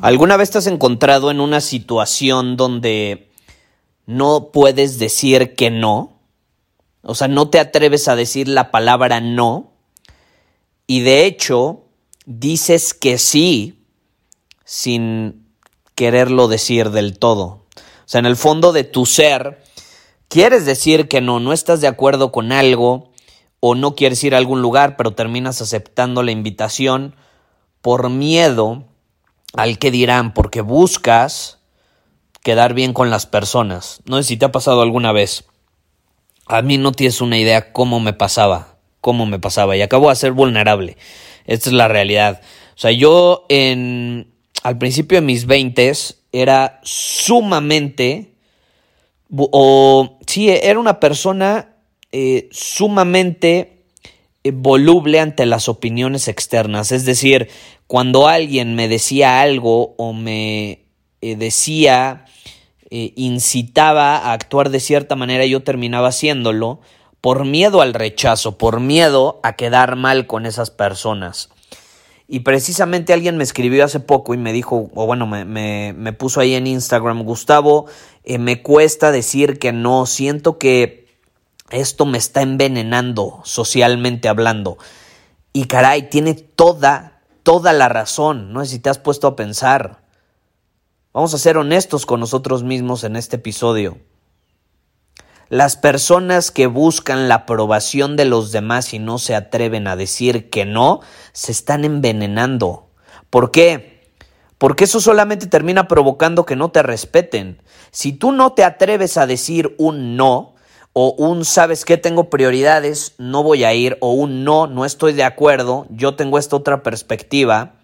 ¿Alguna vez te has encontrado en una situación donde no puedes decir que no? O sea, no te atreves a decir la palabra no. Y de hecho, dices que sí sin quererlo decir del todo. O sea, en el fondo de tu ser, quieres decir que no, no estás de acuerdo con algo o no quieres ir a algún lugar, pero terminas aceptando la invitación por miedo al que dirán, porque buscas quedar bien con las personas. No sé si te ha pasado alguna vez. A mí no tienes una idea cómo me pasaba, cómo me pasaba, y acabo de ser vulnerable. Esta es la realidad. O sea, yo en al principio de mis veintes era sumamente o sí, era una persona eh, sumamente eh, voluble ante las opiniones externas. Es decir, cuando alguien me decía algo o me eh, decía, eh, incitaba a actuar de cierta manera, yo terminaba haciéndolo por miedo al rechazo, por miedo a quedar mal con esas personas. Y precisamente alguien me escribió hace poco y me dijo, o bueno, me, puso ahí en Instagram, Gustavo, eh, me cuesta decir que no, siento que esto me está envenenando socialmente hablando. Y caray, tiene toda, toda la razón, no sé si te has puesto a pensar. Vamos a ser honestos con nosotros mismos en este episodio. Las personas que buscan la aprobación de los demás y no se atreven a decir que no, se están envenenando. ¿Por qué? Porque eso solamente termina provocando que no te respeten. Si tú no te atreves a decir un no, o un sabes que tengo prioridades, no voy a ir, o un no, no estoy de acuerdo, yo tengo esta otra perspectiva,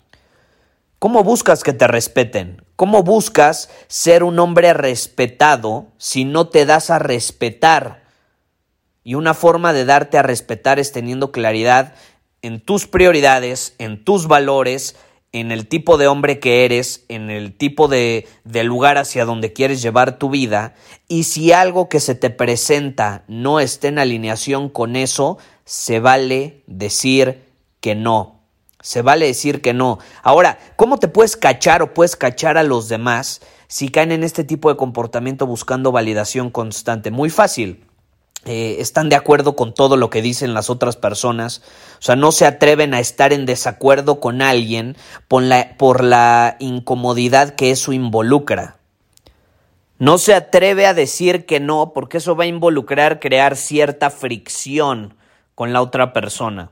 ¿cómo buscas que te respeten? ¿Cómo buscas ser un hombre respetado si no te das a respetar? Y una forma de darte a respetar es teniendo claridad en tus prioridades, en tus valores, en el tipo de hombre que eres, en el tipo de, lugar hacia donde quieres llevar tu vida, y si algo que se te presenta no está en alineación con eso, se vale decir que no. Se vale decir que no. Ahora, ¿cómo te puedes cachar o puedes cachar a los demás si caen en este tipo de comportamiento buscando validación constante? Muy fácil. Eh, están de acuerdo con todo lo que dicen las otras personas, o sea, no se atreven a estar en desacuerdo con alguien por la, por la incomodidad que eso involucra. No se atreve a decir que no porque eso va a involucrar crear cierta fricción con la otra persona.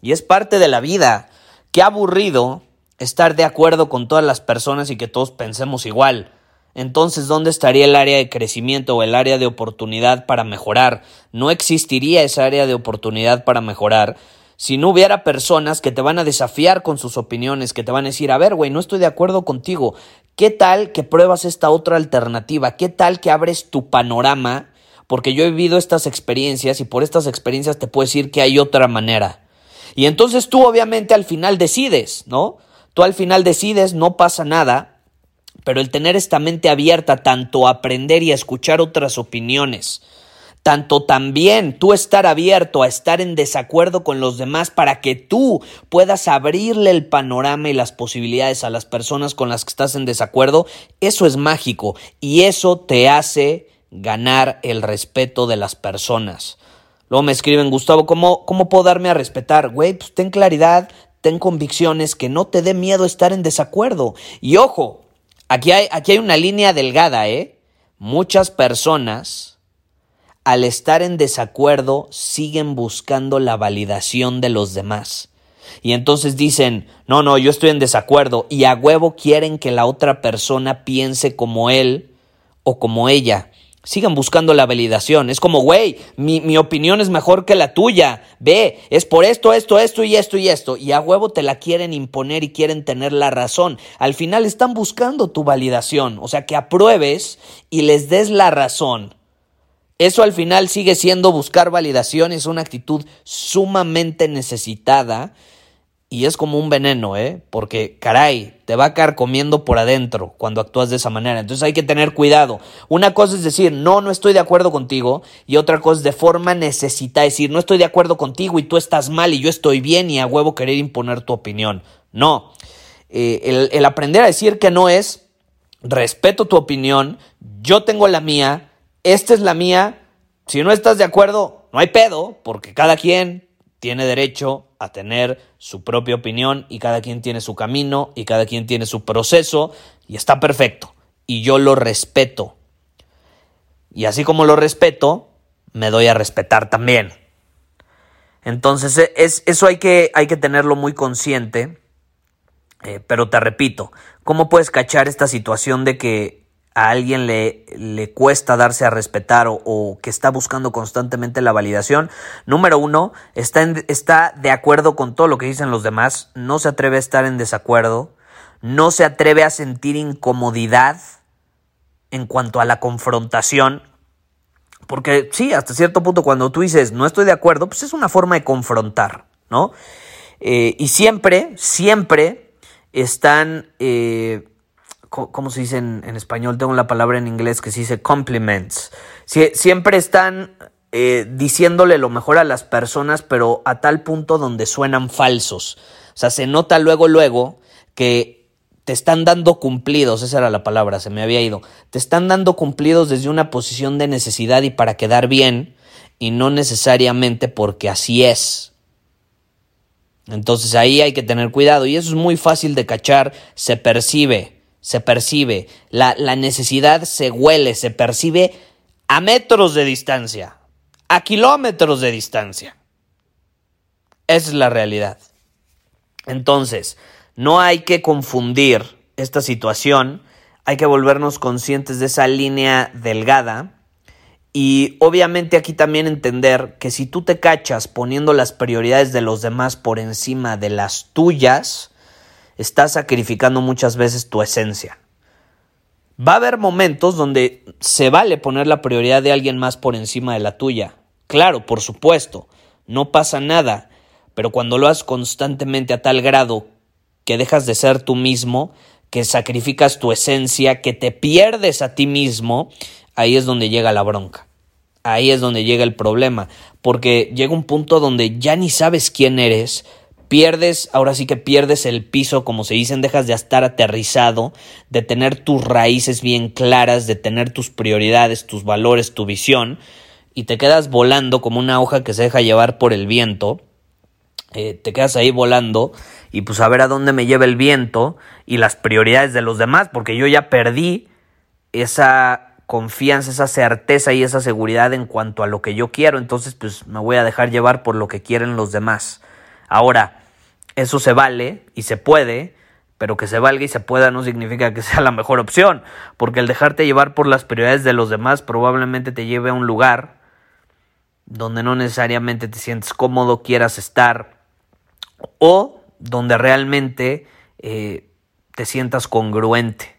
Y es parte de la vida. Qué aburrido estar de acuerdo con todas las personas y que todos pensemos igual entonces ¿dónde estaría el área de crecimiento o el área de oportunidad para mejorar? No existiría esa área de oportunidad para mejorar si no hubiera personas que te van a desafiar con sus opiniones, que te van a decir, a ver, güey, no estoy de acuerdo contigo. ¿Qué tal que pruebas esta otra alternativa? ¿Qué tal que abres tu panorama? Porque yo he vivido estas experiencias y por estas experiencias te puedo decir que hay otra manera. Y entonces tú obviamente al final decides, ¿no? Tú al final decides, no pasa nada, pero el tener esta mente abierta tanto a aprender y a escuchar otras opiniones, tanto también tú estar abierto a estar en desacuerdo con los demás para que tú puedas abrirle el panorama y las posibilidades a las personas con las que estás en desacuerdo, eso es mágico y eso te hace ganar el respeto de las personas. Luego me escriben, Gustavo, ¿cómo, cómo puedo darme a respetar? Güey, pues ten claridad, ten convicciones, que no te dé miedo estar en desacuerdo. Y ojo, Aquí hay, aquí hay una línea delgada, ¿eh? Muchas personas, al estar en desacuerdo, siguen buscando la validación de los demás. Y entonces dicen, no, no, yo estoy en desacuerdo y a huevo quieren que la otra persona piense como él o como ella. Sigan buscando la validación. Es como, güey, mi, mi, opinión es mejor que la tuya. Ve, es por esto, esto, esto y esto y esto. Y a huevo te la quieren imponer y quieren tener la razón. Al final están buscando tu validación. O sea, que apruebes y les des la razón. Eso al final sigue siendo buscar validación. Es una actitud sumamente necesitada y es como un veneno, ¿eh? Porque, caray, te va a caer comiendo por adentro cuando actúas de esa manera. Entonces hay que tener cuidado. Una cosa es decir, no, no estoy de acuerdo contigo. Y otra cosa es de forma necesita decir, no estoy de acuerdo contigo y tú estás mal y yo estoy bien y a huevo querer imponer tu opinión. No. Eh, el, el aprender a decir que no es, respeto tu opinión, yo tengo la mía, esta es la mía. Si no estás de acuerdo, no hay pedo, porque cada quien tiene derecho a tener su propia opinión y cada quien tiene su camino y cada quien tiene su proceso y está perfecto. Y yo lo respeto. Y así como lo respeto, me doy a respetar también. Entonces, e, es, eso hay que, hay que tenerlo muy consciente. Eh, pero te repito, ¿cómo puedes cachar esta situación de que a alguien le, le cuesta darse a respetar o, que está buscando constantemente la validación, número uno, está, está de acuerdo con todo lo que dicen los demás, no se atreve a estar en desacuerdo, no se atreve a sentir incomodidad en cuanto a la confrontación, porque sí, hasta cierto punto cuando tú dices no estoy de acuerdo, pues es una forma de confrontar, ¿no? Eh, y siempre, siempre están... Eh, ¿cómo se dice en, español? Tengo la palabra en inglés que se dice compliments. siempre están eh, diciéndole lo mejor a las personas, pero a tal punto donde suenan falsos. O sea, se nota luego, luego que te están dando cumplidos, esa era la palabra, se me había ido. Te están dando cumplidos desde una posición de necesidad y para quedar bien, y no necesariamente porque así es. Entonces ahí hay que tener cuidado y eso es muy fácil de cachar, se percibe se percibe, la, la necesidad se huele, se percibe a metros de distancia, a kilómetros de distancia. Esa es la realidad. Entonces, no hay que confundir esta situación, hay que volvernos conscientes de esa línea delgada y obviamente aquí también entender que si tú te cachas poniendo las prioridades de los demás por encima de las tuyas, estás sacrificando muchas veces tu esencia. Va a haber momentos donde se vale poner la prioridad de alguien más por encima de la tuya. Claro, por supuesto, no pasa nada, pero cuando lo haces constantemente a tal grado que dejas de ser tú mismo, que sacrificas tu esencia, que te pierdes a ti mismo, ahí es donde llega la bronca. Ahí es donde llega el problema, porque llega un punto donde ya ni sabes quién eres, pierdes, ahora sí que pierdes el piso, como se dicen, dejas de estar aterrizado, de tener tus raíces bien claras, de tener tus prioridades, tus valores, tu visión, y te quedas volando como una hoja que se deja llevar por el viento. Eh, te quedas ahí volando y pues a ver a dónde me lleva el viento y las prioridades de los demás, porque yo ya perdí esa confianza, esa certeza y esa seguridad en cuanto a lo que yo quiero, entonces pues me voy a dejar llevar por lo que quieren los demás. Ahora, eso se vale y se puede, pero que se valga y se pueda no significa que sea la mejor opción, porque el dejarte llevar por las prioridades de los demás probablemente te lleve a un lugar donde no necesariamente te sientes cómodo, quieras estar, o donde realmente eh, te sientas congruente.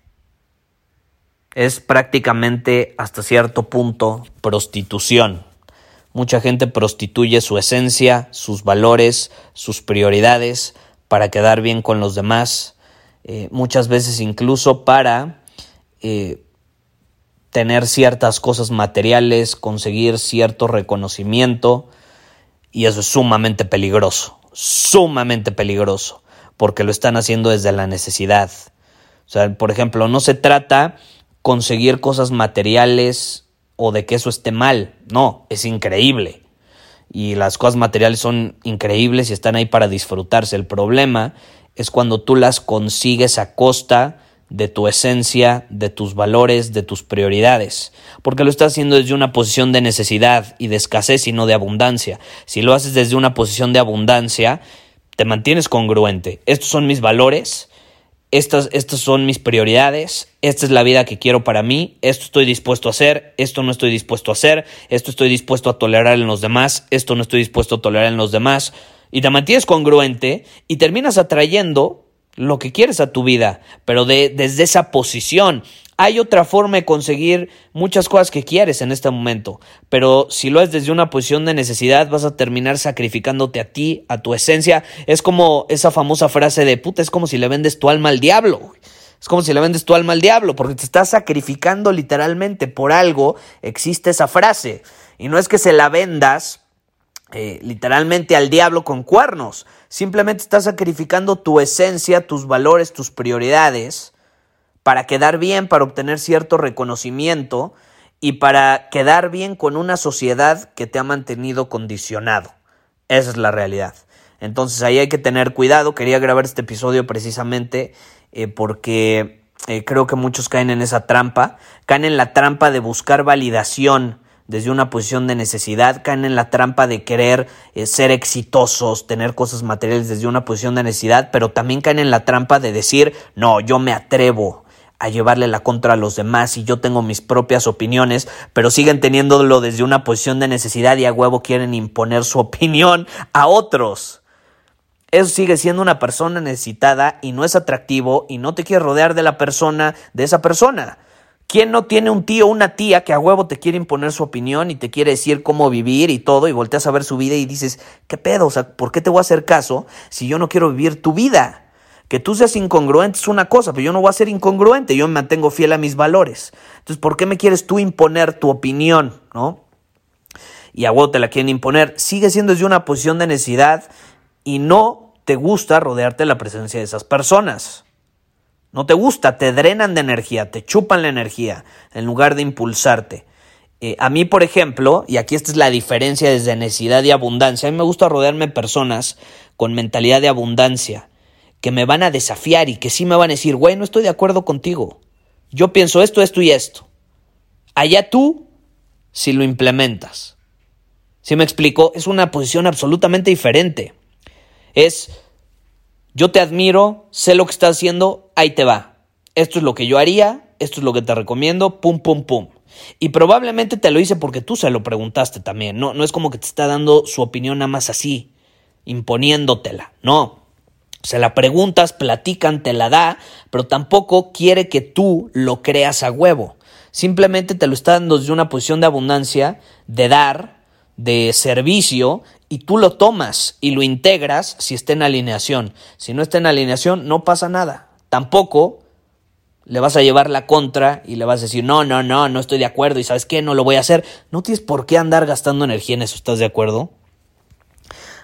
Es prácticamente hasta cierto punto prostitución. Mucha gente prostituye su esencia, sus valores, sus prioridades para quedar bien con los demás, eh, muchas veces incluso para eh, tener ciertas cosas materiales, conseguir cierto reconocimiento, y eso es sumamente peligroso, sumamente peligroso, porque lo están haciendo desde la necesidad. O sea, por ejemplo, no se trata conseguir cosas materiales o de que eso esté mal. No, es increíble. Y las cosas materiales son increíbles y están ahí para disfrutarse. El problema es cuando tú las consigues a costa de tu esencia, de tus valores, de tus prioridades, porque lo estás haciendo desde una posición de necesidad y de escasez y no de abundancia. Si lo haces desde una posición de abundancia, te mantienes congruente. Estos son mis valores, estas, estas son mis prioridades, esta es la vida que quiero para mí, esto estoy dispuesto a hacer, esto no estoy dispuesto a hacer, esto estoy dispuesto a tolerar en los demás, esto no estoy dispuesto a tolerar en los demás, y te mantienes congruente y terminas atrayendo lo que quieres a tu vida, pero de, desde esa posición. Hay otra forma de conseguir muchas cosas que quieres en este momento, pero si lo es desde una posición de necesidad, vas a terminar sacrificándote a ti, a tu esencia. Es como esa famosa frase de puta, es como si le vendes tu alma al diablo. Es como si le vendes tu alma al diablo, porque te estás sacrificando literalmente por algo. Existe esa frase. Y no es que se la vendas eh, literalmente al diablo con cuernos. Simplemente estás sacrificando tu esencia, tus valores, tus prioridades para quedar bien, para obtener cierto reconocimiento y para quedar bien con una sociedad que te ha mantenido condicionado. Esa es la realidad. Entonces ahí hay que tener cuidado. Quería grabar este episodio precisamente eh, porque eh, creo que muchos caen en esa trampa. Caen en la trampa de buscar validación desde una posición de necesidad, caen en la trampa de querer eh, ser exitosos, tener cosas materiales desde una posición de necesidad, pero también caen en la trampa de decir, no, yo me atrevo, a llevarle la contra a los demás y yo tengo mis propias opiniones, pero siguen teniéndolo desde una posición de necesidad y a huevo quieren imponer su opinión a otros. Eso sigue siendo una persona necesitada y no es atractivo y no te quieres rodear de la persona, de esa persona. ¿Quién no tiene un tío o una tía que a huevo te quiere imponer su opinión y te quiere decir cómo vivir y todo y volteas a ver su vida y dices, ¿qué pedo? O sea, ¿por qué te voy a hacer caso si yo no quiero vivir tu vida? Que tú seas incongruente es una cosa, pero yo no voy a ser incongruente, yo me mantengo fiel a mis valores. Entonces, ¿por qué me quieres tú imponer tu opinión, no? Y a vos te la quieren imponer. Sigue siendo desde una posición de necesidad y no te gusta rodearte de la presencia de esas personas. No te gusta, te drenan de energía, te chupan la energía en lugar de impulsarte. Eh, a mí, por ejemplo, y aquí esta es la diferencia desde necesidad y abundancia, a mí me gusta rodearme de personas con mentalidad de abundancia que me van a desafiar y que sí me van a decir, güey, no estoy de acuerdo contigo. Yo pienso esto, esto y esto. Allá tú, si lo implementas. Si me explico, es una posición absolutamente diferente. Es, yo te admiro, sé lo que estás haciendo, ahí te va. Esto es lo que yo haría, esto es lo que te recomiendo, pum, pum, pum. Y probablemente te lo hice porque tú se lo preguntaste también. No, no es como que te está dando su opinión nada más así, imponiéndotela. No. Se la preguntas, platican, te la da, pero tampoco quiere que tú lo creas a huevo. Simplemente te lo está dando desde una posición de abundancia, de dar, de servicio, y tú lo tomas y lo integras si está en alineación. Si no está en alineación, no pasa nada. Tampoco le vas a llevar la contra y le vas a decir, no, no, no, no estoy de acuerdo y sabes qué, no lo voy a hacer. No tienes por qué andar gastando energía en eso, ¿estás de acuerdo?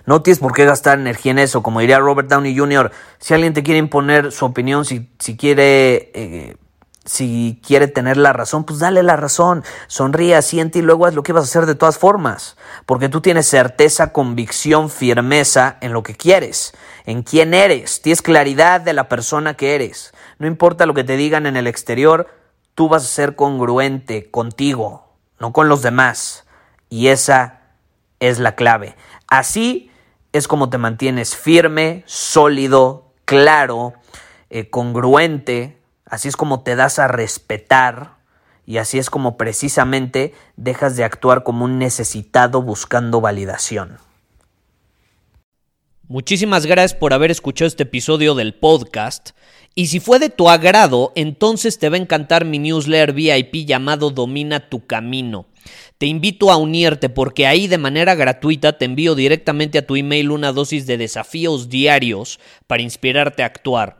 No tienes por qué gastar energía en eso. Como diría Robert Downey Jr., si alguien te quiere imponer su opinión, si, si quiere... Eh, si quiere tener la razón, pues dale la razón. Sonríe, siente y luego haz lo que vas a hacer de todas formas. Porque tú tienes certeza, convicción, firmeza en lo que quieres, en quién eres. Tienes claridad de la persona que eres. No importa lo que te digan en el exterior, tú vas a ser congruente contigo, no con los demás. Y esa es la clave. Así es como te mantienes firme, sólido, claro, eh, congruente, así es como te das a respetar y así es como precisamente dejas de actuar como un necesitado buscando validación. Muchísimas gracias por haber escuchado este episodio del podcast. Y si fue de tu agrado, entonces te va a encantar mi newsletter VIP llamado Domina tu Camino. Te invito a unirte porque ahí de manera gratuita te envío directamente a tu email una dosis de desafíos diarios para inspirarte a actuar.